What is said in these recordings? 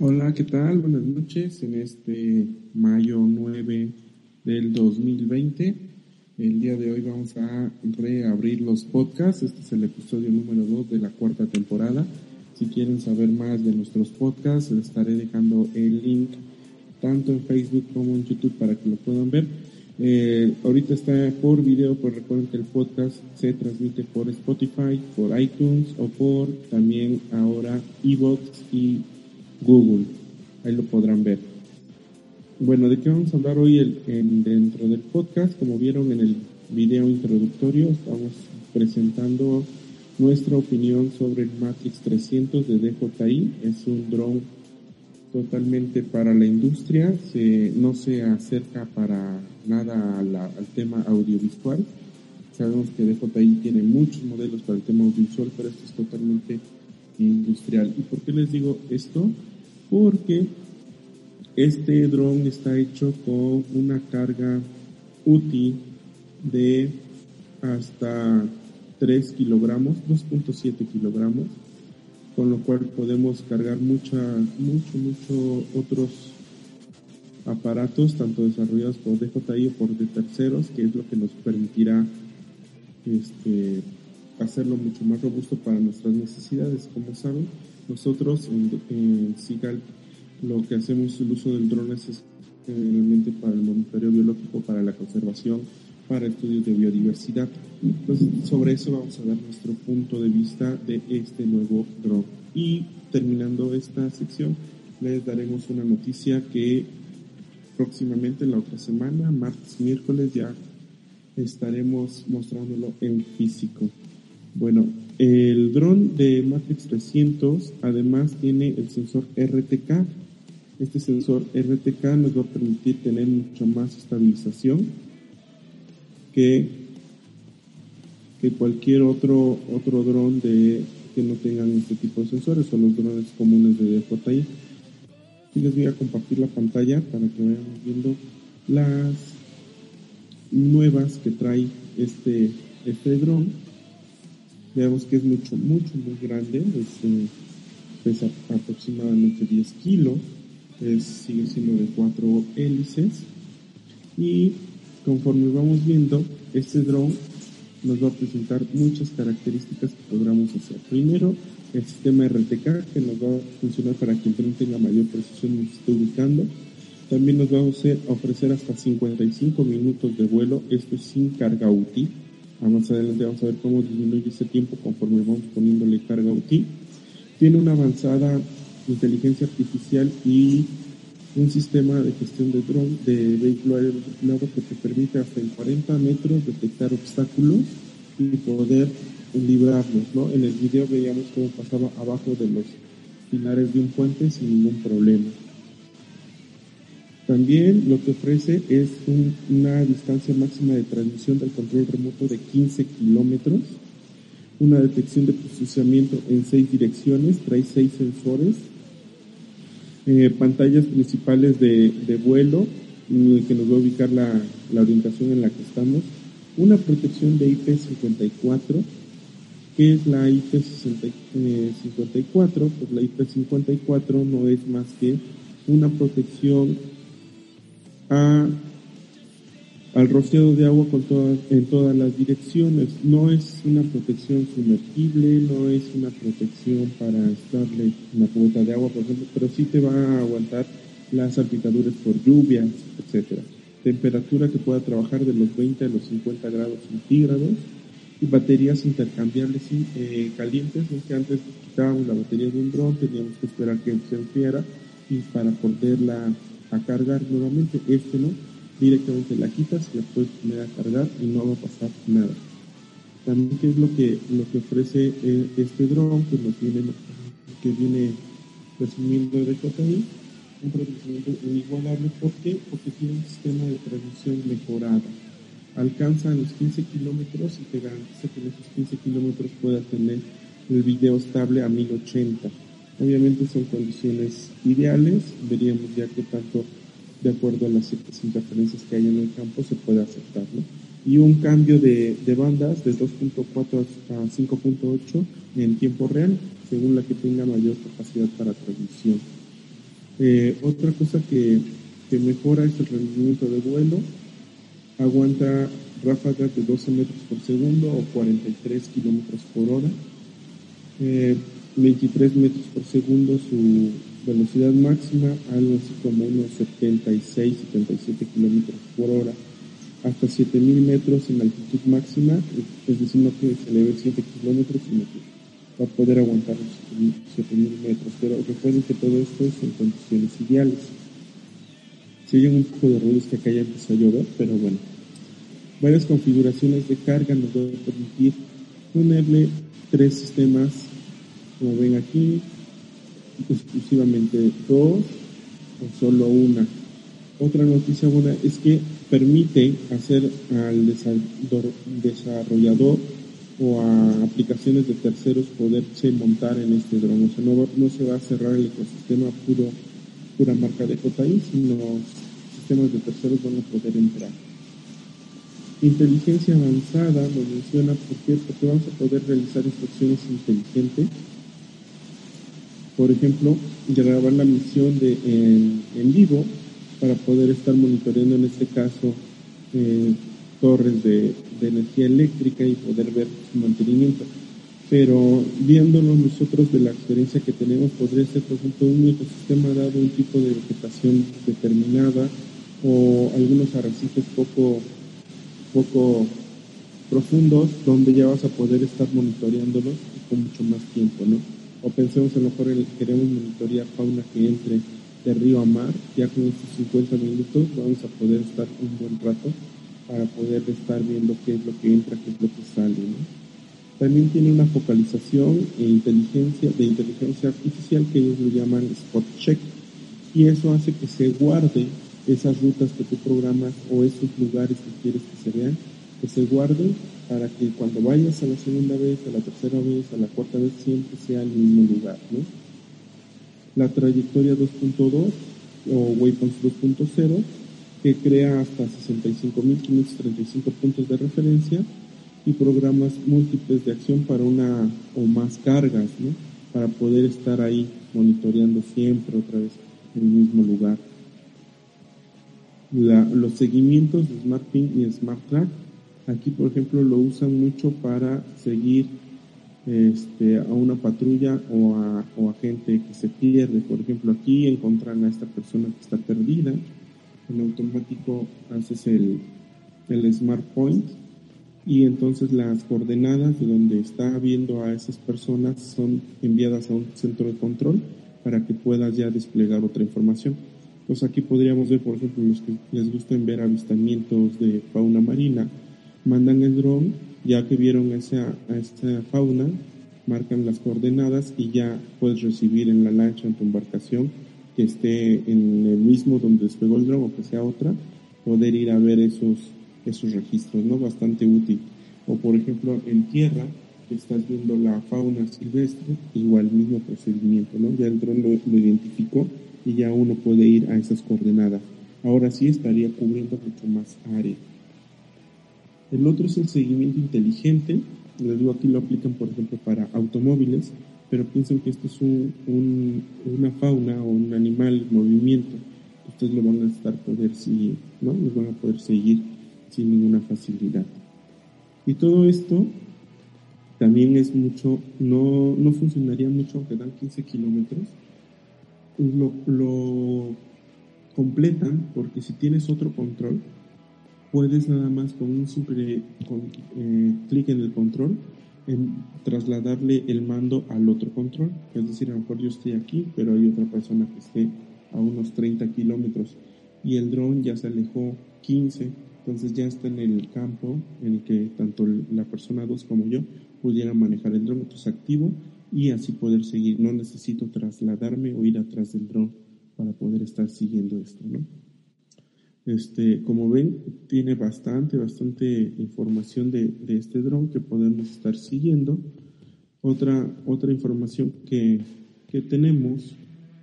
Hola, ¿qué tal? Buenas noches. En este mayo 9 del 2020, el día de hoy vamos a reabrir los podcasts. Este es el episodio número 2 de la cuarta temporada. Si quieren saber más de nuestros podcasts, les estaré dejando el link tanto en Facebook como en YouTube para que lo puedan ver. Eh, ahorita está por video, pero recuerden que el podcast se transmite por Spotify, por iTunes o por también ahora Evox y Google. Ahí lo podrán ver. Bueno, ¿de qué vamos a hablar hoy el, dentro del podcast? Como vieron en el video introductorio, estamos presentando nuestra opinión sobre el Matrix 300 de DJI. Es un drone totalmente para la industria, se, no se acerca para nada al tema audiovisual. Sabemos que DJI tiene muchos modelos para el tema audiovisual, pero esto es totalmente industrial. ¿Y por qué les digo esto? Porque este dron está hecho con una carga útil de hasta 3 kilogramos, 2.7 kilogramos, con lo cual podemos cargar mucha, mucho, mucho otros aparatos, tanto desarrollados por DJI o por de terceros, que es lo que nos permitirá este, hacerlo mucho más robusto para nuestras necesidades. Como saben, nosotros en, SIGAL lo que hacemos el uso del drone es generalmente para el monitoreo biológico, para la conservación, para estudios de biodiversidad. Entonces, sobre eso vamos a dar nuestro punto de vista de este nuevo drone. Y terminando esta sección, les daremos una noticia que próximamente la otra semana, martes, miércoles, ya estaremos mostrándolo en físico. Bueno, el dron de Matrix 300 además tiene el sensor RTK. Este sensor RTK nos va a permitir tener mucho más estabilización que, que cualquier otro, otro dron de, que no tengan este tipo de sensores o los drones comunes de DJI. Y les voy a compartir la pantalla para que vayan viendo las nuevas que trae este, este dron. Veamos que es mucho, mucho, muy grande. Eh, pesa aproximadamente 10 kilos. Es, sigue siendo de cuatro hélices. Y conforme vamos viendo, este drone nos va a presentar muchas características que podamos hacer. Primero, el sistema RTK que nos va a funcionar para que el tren tenga mayor precisión se esté ubicando. También nos va a ofrecer hasta 55 minutos de vuelo, esto es sin carga útil. Más adelante vamos a ver cómo disminuye ese tiempo conforme vamos poniéndole carga útil. Tiene una avanzada inteligencia artificial y un sistema de gestión de dron de vehículo aéreo que te permite hasta en 40 metros detectar obstáculos y poder librarlos, ¿no? En el video veíamos cómo pasaba abajo de los pilares de un puente sin ningún problema. También lo que ofrece es una distancia máxima de transmisión del control remoto de 15 kilómetros, una detección de posicionamiento en seis direcciones, trae seis sensores, eh, pantallas principales de, vuelo, que nos va a ubicar la, la orientación en la que estamos, una protección de IP54, ¿Qué es la IP54? Pues la IP54 no es más que una protección al rociado de agua en todas las direcciones. No es una protección sumergible, no es una protección para estarle una cubeta de agua, por ejemplo, pero sí te va a aguantar las salpicaduras por lluvias, etcétera. Temperatura que pueda trabajar de los 20 a los 50 grados centígrados y baterías intercambiables y eh, calientes, que antes quitábamos la batería de un dron, teníamos que esperar que se enfriara y para poderla a cargar nuevamente, este no, directamente la quitas y la puedes poner a cargar y no va a pasar nada. También qué es lo que, lo que ofrece eh, este dron, que nos viene, que viene presumiendo de JI, un procesamiento inigualable, ¿por qué? Porque tiene un sistema de transmisión mejorada alcanza los 15 kilómetros y te garantiza que en esos 15 kilómetros pueda tener el video estable a 1080. Obviamente son condiciones ideales, veríamos ya que tanto de acuerdo a las ciertas interferencias que hay en el campo se puede aceptar. Y un cambio de, de bandas de 2.4 a 5.8 en tiempo real, según la que tenga mayor capacidad para transmisión. Eh, otra cosa que, que, mejora es el rendimiento de vuelo. Aguanta ráfagas de 12 metros por segundo o 43 kilómetros por hora. 23 eh, metros por segundo su velocidad máxima, algo así como unos 76, 77 kilómetros por hora, hasta 7000 metros en altitud máxima, es decir, no que se eleve 7 kilómetros, sino que va a poder aguantar los 7000 metros. Pero recuerden que todo esto es en condiciones ideales. Si hay un poco de ruido es que acá ya empezó a llover, pero bueno. Varias configuraciones de carga nos van a permitir ponerle tres sistemas, como ven aquí, exclusivamente dos o solo una. Otra noticia buena es que permite hacer al desarrollador o a aplicaciones de terceros poderse montar en este dron. O sea, no, se va a cerrar el ecosistema puro, pura marca de JI, sino sistemas de terceros van a poder entrar. Inteligencia avanzada lo menciona porque, porque vamos a poder realizar instrucciones inteligentes por ejemplo, grabar la misión de, en, vivo para poder estar monitoreando en este caso eh, torres de, energía eléctrica y poder ver su mantenimiento. Pero viéndolo nosotros de la experiencia que tenemos, podría ser, por ejemplo, un ecosistema dado un tipo de vegetación determinada o algunos arrecifes poco, poco profundos donde ya vas a poder estar monitoreándolos con mucho más tiempo, ¿no? O pensemos a lo mejor en, queremos monitorear fauna que entre de río a mar, ya con estos 50 minutos vamos a poder estar un buen rato para poder estar viendo qué es lo que entra, qué es lo que sale. También tiene una focalización e inteligencia, de inteligencia artificial que ellos lo llaman spot check y eso hace que se guarde esas rutas que tú programas o esos lugares que quieres que se vean, que se guarden para que cuando vayas a la segunda vez, a la tercera vez, a la cuarta vez, siempre sea el mismo lugar. ¿no? La trayectoria 2.2 o Waypoints 2.0 que crea hasta 65.535 puntos de referencia y programas múltiples de acción para una o más cargas, ¿no? para poder estar ahí monitoreando siempre otra vez el mismo lugar. los seguimientos de SmartPing y SmartTrack Aquí, por ejemplo, lo usan mucho para seguir este, a una patrulla o a, gente que se pierde. Por ejemplo, aquí encuentran a esta persona que está perdida. En automático haces el, el Smart Point y entonces las coordenadas de donde está viendo a esas personas son enviadas a un centro de control para que puedas ya desplegar otra información. Entonces aquí podríamos ver, por ejemplo, los que les gusten ver avistamientos de fauna marina, mandan el dron, ya que vieron esa, esta fauna, marcan las coordenadas y ya puedes recibir en la lancha, en tu embarcación, que esté en el mismo donde despegó el dron o que sea otra, poder ir a ver esos, esos registros, ¿no? Bastante útil. O por ejemplo, en tierra, estás viendo la fauna silvestre, igual mismo procedimiento, ¿no? Ya el dron lo identificó y ya uno puede ir a esas coordenadas. Ahora sí estaría cubriendo mucho más área. El otro es el seguimiento inteligente. Les digo, aquí lo aplican, por ejemplo, para automóviles, pero piensen que esto es un, una fauna o un animal en movimiento. Ustedes lo van a estar poder seguir, ¿no? Van a poder seguir sin ninguna facilidad. Y todo esto también es mucho, no, no funcionaría mucho aunque dan 15 kilómetros. Lo, lo completan porque si tienes otro control, puedes nada más con un simple eh, clic en el control en trasladarle el mando al otro control. Es decir, a lo mejor yo estoy aquí, pero hay otra persona que esté a unos 30 kilómetros y el dron ya se alejó 15, entonces ya está en el campo en el que tanto la persona 2 como yo pudieran manejar el dron, entonces activo y así poder seguir. No necesito trasladarme o ir atrás del dron para poder estar siguiendo esto, ¿no? Este, como ven, tiene bastante, bastante información de, este dron que podemos estar siguiendo. Otra, otra información que, tenemos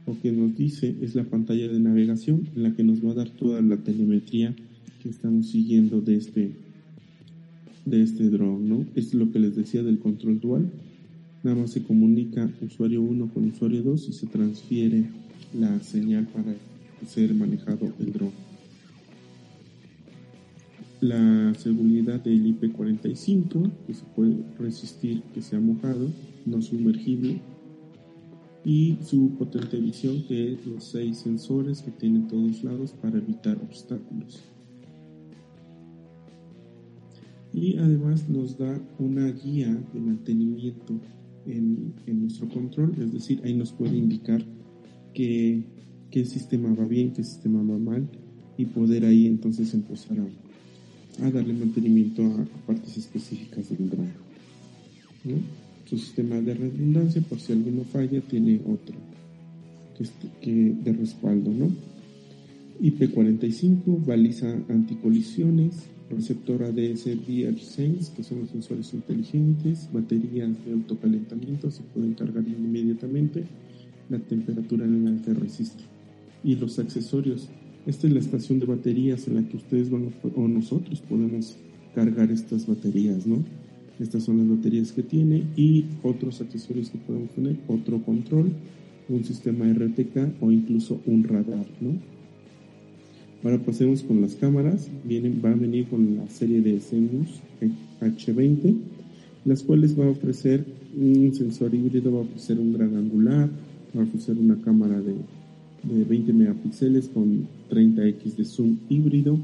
o que nos dice es la pantalla de navegación en la que nos va a dar toda la telemetría que estamos siguiendo de este, de este dron, ¿no? Es lo que les decía del control dual. nada más se comunica usuario 1 con usuario 2 y se transfiere la señal para ser manejado el dron. La seguridad del IP45, que se puede resistir que sea mojado, no sumergible, y su potente visión, que es los seis sensores que tiene todos lados para evitar obstáculos. Y además nos da una guía de mantenimiento en, nuestro control, es decir, ahí nos puede indicar qué, qué sistema va bien, qué sistema va mal, y poder ahí entonces empezar a, darle mantenimiento a, partes específicas del drone. Su sistema de redundancia, por si alguno falla, tiene otro que, de respaldo. ¿no? IP45, baliza anticolisiones, receptor ADS Sense, que son los sensores inteligentes, baterías de autocalentamiento, se pueden cargar inmediatamente, la temperatura en la que resiste. Y los accesorios. Esta es la estación de baterías en la que ustedes van o nosotros podemos cargar estas baterías, ¿no? Estas son las baterías que tiene y otros accesorios que podemos tener, otro control, un sistema RTK o incluso un radar, ¿no? Ahora pasemos con las cámaras. Vienen, va a venir con la serie de CMUS H20, las cuales va a ofrecer un sensor híbrido, va a ofrecer un gran angular, va a ofrecer una cámara de, de 20 megapíxeles con 30x de zoom híbrido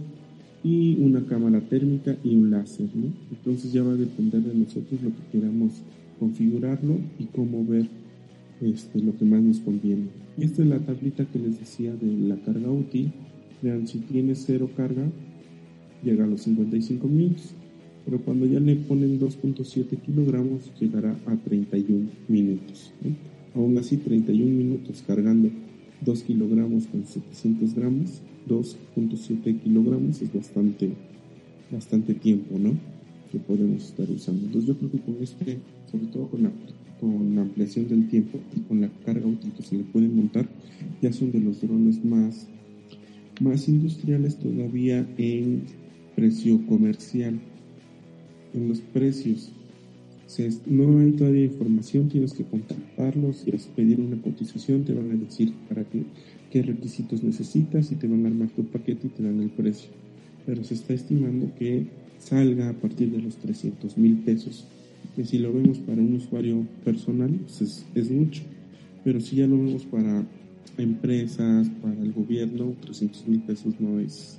y una cámara térmica y un láser, ¿no? Entonces ya va a depender de nosotros lo que queramos configurarlo y cómo ver este, lo que más nos conviene. Esta es la tablita que les decía de la carga útil. Vean, si tiene cero carga, llega a los 55 minutos, pero cuando ya le ponen 2.7 kilogramos, llegará a 31 minutos. Aún así, 31 minutos cargando 2 kilogramos con 700 gramos 2.7 kilogramos es bastante, bastante tiempo, ¿no? Que podemos estar usando. Entonces yo creo que con este, sobre todo con la, con ampliación del tiempo y con la carga útil que se le puede montar, ya son de los drones más, más industriales todavía en precio comercial. En los precios no hay todavía información, tienes que contactarlos y pedir una cotización, te van a decir para qué, requisitos necesitas y te van a armar tu paquete y te dan el precio. Pero se está estimando que salga a partir de los 300 mil pesos. Que si lo vemos para un usuario personal, pues es, mucho. Pero si ya lo vemos para empresas, para el gobierno, 300 mil pesos no es,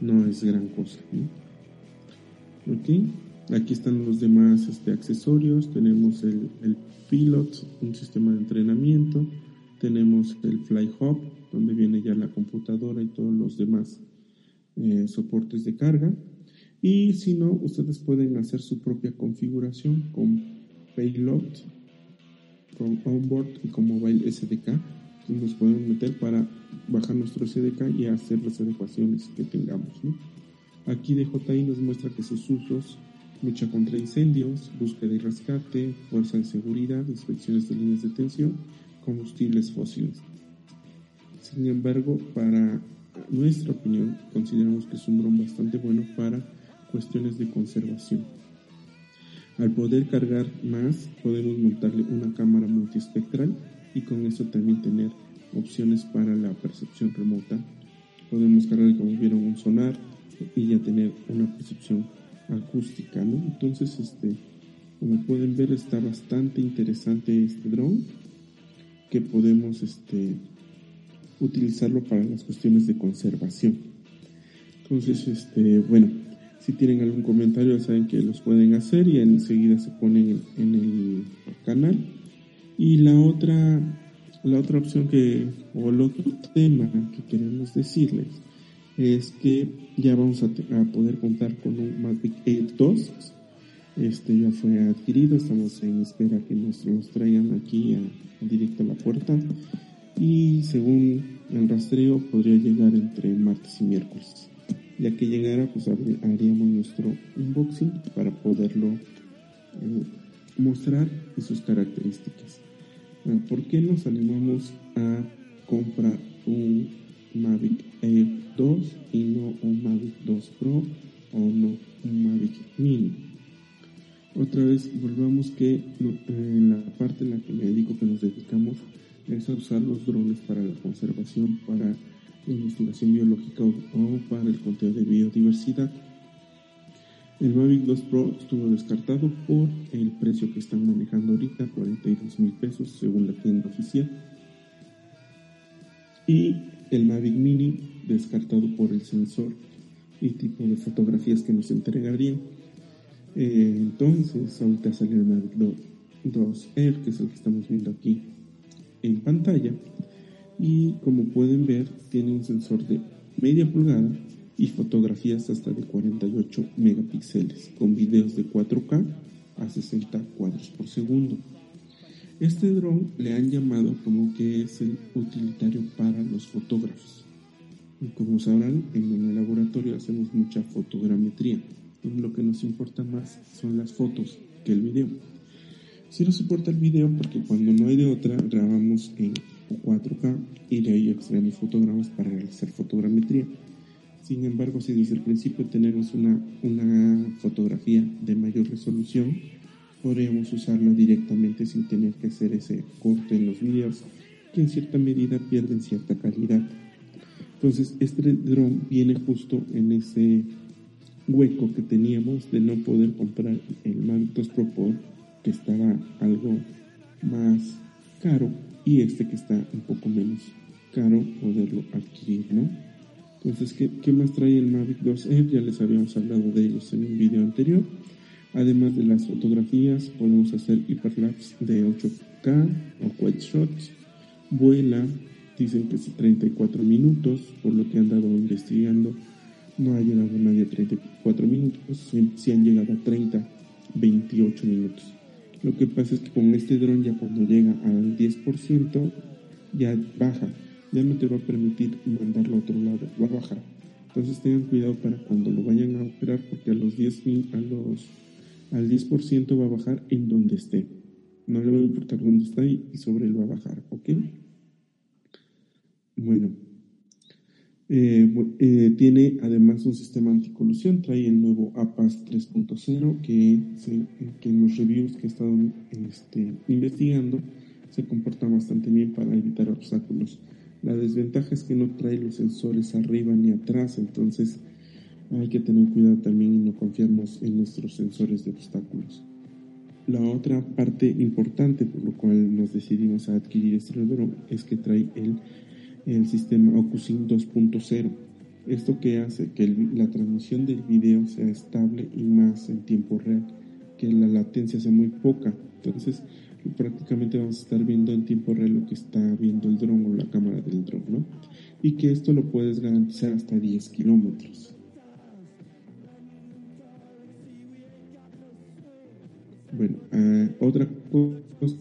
no es gran cosa. ¿Ok? Aquí están los demás este, accesorios. Tenemos el, el Pilot, un sistema de entrenamiento. Tenemos el Fly Hub, donde viene ya la computadora y todos los demás eh, soportes de carga. Y si no, ustedes pueden hacer su propia configuración con Payload, con Onboard y con Mobile SDK. nos podemos meter para bajar nuestro SDK y hacer las adecuaciones que tengamos. Aquí DJI nos muestra que sus usos lucha contra incendios, búsqueda y rescate, fuerza de seguridad, inspecciones de líneas de tensión, combustibles fósiles. Sin embargo, para nuestra opinión, consideramos que es un dron bastante bueno para cuestiones de conservación. Al poder cargar más, podemos montarle una cámara multiespectral y con eso también tener opciones para la percepción remota. Podemos cargar, como vieron, un sonar y ya tener una percepción acústica, ¿no? Entonces, este, como pueden ver, está bastante interesante este drone que podemos este, utilizarlo para las cuestiones de conservación. Entonces, este, bueno, si tienen algún comentario, saben que los pueden hacer y enseguida se ponen en, el canal. Y la otra, la otra opción que, o el otro tema que queremos decirles es que ya vamos a, poder contar con un Mavic Air 2. Este ya fue adquirido, estamos en espera que nos los traigan aquí a, directo a la puerta. Y según el rastreo, podría llegar entre martes y miércoles. Ya que llegara, pues haríamos nuestro unboxing para poderlo eh, mostrar y sus características. Ah, ¿Por qué nos animamos a comprar un Mavic Air 2 y no un Mavic 2 Pro o no un Mavic Mini. Otra vez volvamos que en la parte en la que me dedico que nos dedicamos es a usar los drones para la conservación, para la investigación biológica o para el conteo de biodiversidad. El Mavic 2 Pro estuvo descartado por el precio que están manejando ahorita, 42 mil pesos según la tienda oficial. Y el Mavic Mini descartado por el sensor y tipo de fotografías que nos entregarían. Eh, entonces, ahorita el Mavic 2 Air, que es el que estamos viendo aquí en pantalla. Y como pueden ver, tiene un sensor de media pulgada y fotografías hasta de 48 megapíxeles, con videos de 4K a 60 cuadros por segundo. Este dron le han llamado como que es el utilitario para los fotógrafos. Y como sabrán, en el laboratorio hacemos mucha fotogrametría. Lo que nos importa más son las fotos que el video. Si nos importa el video porque cuando no hay de otra grabamos en 4K y de ahí extraemos fotogramas para realizar fotogrametría. Sin embargo, si desde el principio tenemos una, una fotografía de mayor resolución, podríamos usarla directamente sin tener que hacer ese corte en los videos que en cierta medida pierden cierta calidad. Entonces, este dron viene justo en ese hueco que teníamos de no poder comprar el Mavic 2 Pro que estaba algo más caro, y este que está un poco menos caro poderlo adquirir, ¿no? Entonces, ¿qué, más trae el Mavic 2 Air? Ya les habíamos hablado de ellos en un video anterior. Además de las fotografías, podemos hacer hiperlapse de 8K o quad shots. Vuela, dicen que es 34 minutos, por lo que han dado investigando. No ha llegado nadie a 34 minutos, si han llegado a 30, 28 minutos. Lo que pasa es que con este dron ya cuando llega al 10% ya baja ya no te va a permitir mandarlo a otro lado, va a bajar. Entonces tengan cuidado para cuando lo vayan a operar porque a los 10 a los al 10% va a bajar en donde esté. No le va a importar dónde está y, sobre él va a bajar, ¿ok? Bueno, eh, eh, tiene además un sistema anticolusión, trae el nuevo APAS 3.0 que, que en los reviews que he estado este, investigando se comporta bastante bien para evitar obstáculos. La desventaja es que no trae los sensores arriba ni atrás, entonces hay que tener cuidado también y no confiarnos en nuestros sensores de obstáculos. La otra parte importante por lo cual nos decidimos a adquirir este dron es que trae el, el sistema OcuSync 2.0. Esto que hace que la transmisión del video sea estable y más en tiempo real, que la latencia sea muy poca. Entonces, prácticamente vamos a estar viendo en tiempo real lo que está viendo el dron o la cámara del dron, ¿no? Y que esto lo puedes garantizar hasta 10 kilómetros. Bueno, ah, otra cosa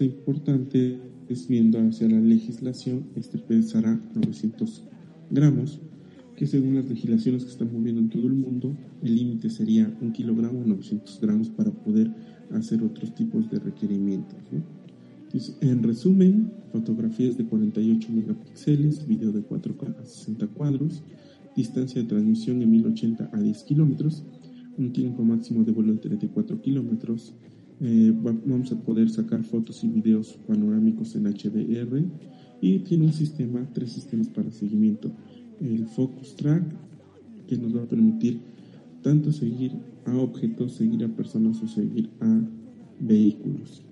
importante viendo hacia la legislación, este pesará 900 gramos, que según las legislaciones que están moviendo en todo el mundo, el límite sería un kilogramo o 900 gramos para poder hacer otros tipos de requerimientos. en resumen, fotografías de 48 megapíxeles, video de 4K a 60 cuadros, distancia de transmisión en 1080 a 10 kilómetros, un tiempo máximo de vuelo de 34 kilómetros. Eh, vamos a poder sacar fotos y videos panorámicos en HDR y tiene un sistema, tres sistemas para seguimiento. El Focus Track, que nos va a permitir tanto seguir a objetos, seguir a personas o seguir a vehículos.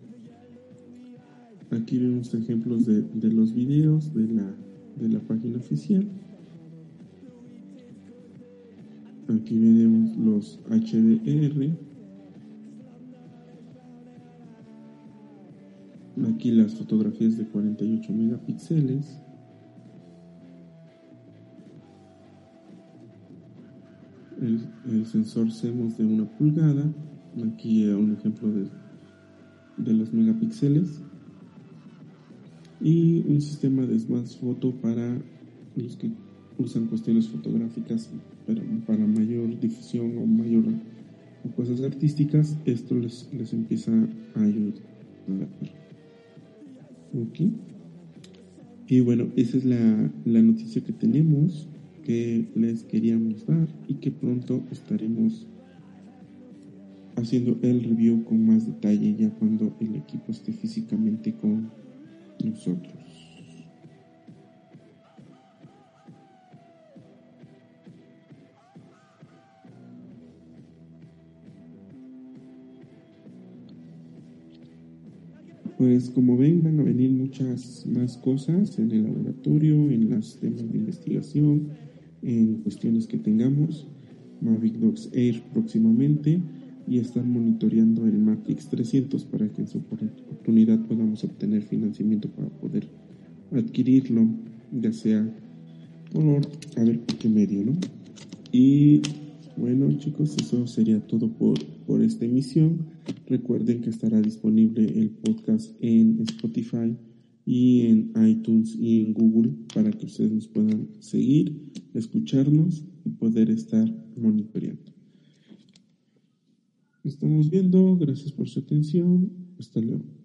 Aquí vemos ejemplos de, los videos de la, de la página oficial. Aquí vemos los HDR. Aquí las fotografías de 48 megapíxeles. el, sensor CMOS de una pulgada. Aquí un ejemplo de, de los megapíxeles. Y un sistema de Smart Photo para los que usan cuestiones fotográficas para, para mayor difusión o mayor cosas artísticas. Esto les, les empieza a ayudar. Ok. Y bueno, esa es la, la noticia que tenemos que les queríamos dar y que pronto estaremos haciendo el review con más detalle ya cuando el equipo esté físicamente con nosotros. Pues como ven van a venir muchas más cosas en el laboratorio, en las temas de investigación, en cuestiones que tengamos. Mavic Dogs Air próximamente y están monitoreando el Matrix 300 para que en su oportunidad podamos obtener financiamiento para poder adquirirlo, ya sea por, a ver por qué medio, ¿no? Y bueno chicos, eso sería todo por, por esta emisión. Recuerden que estará disponible el podcast en Spotify y en iTunes y en Google para que ustedes nos puedan seguir, escucharnos y poder estar monitoreando. Estamos viendo, gracias por su atención, hasta luego.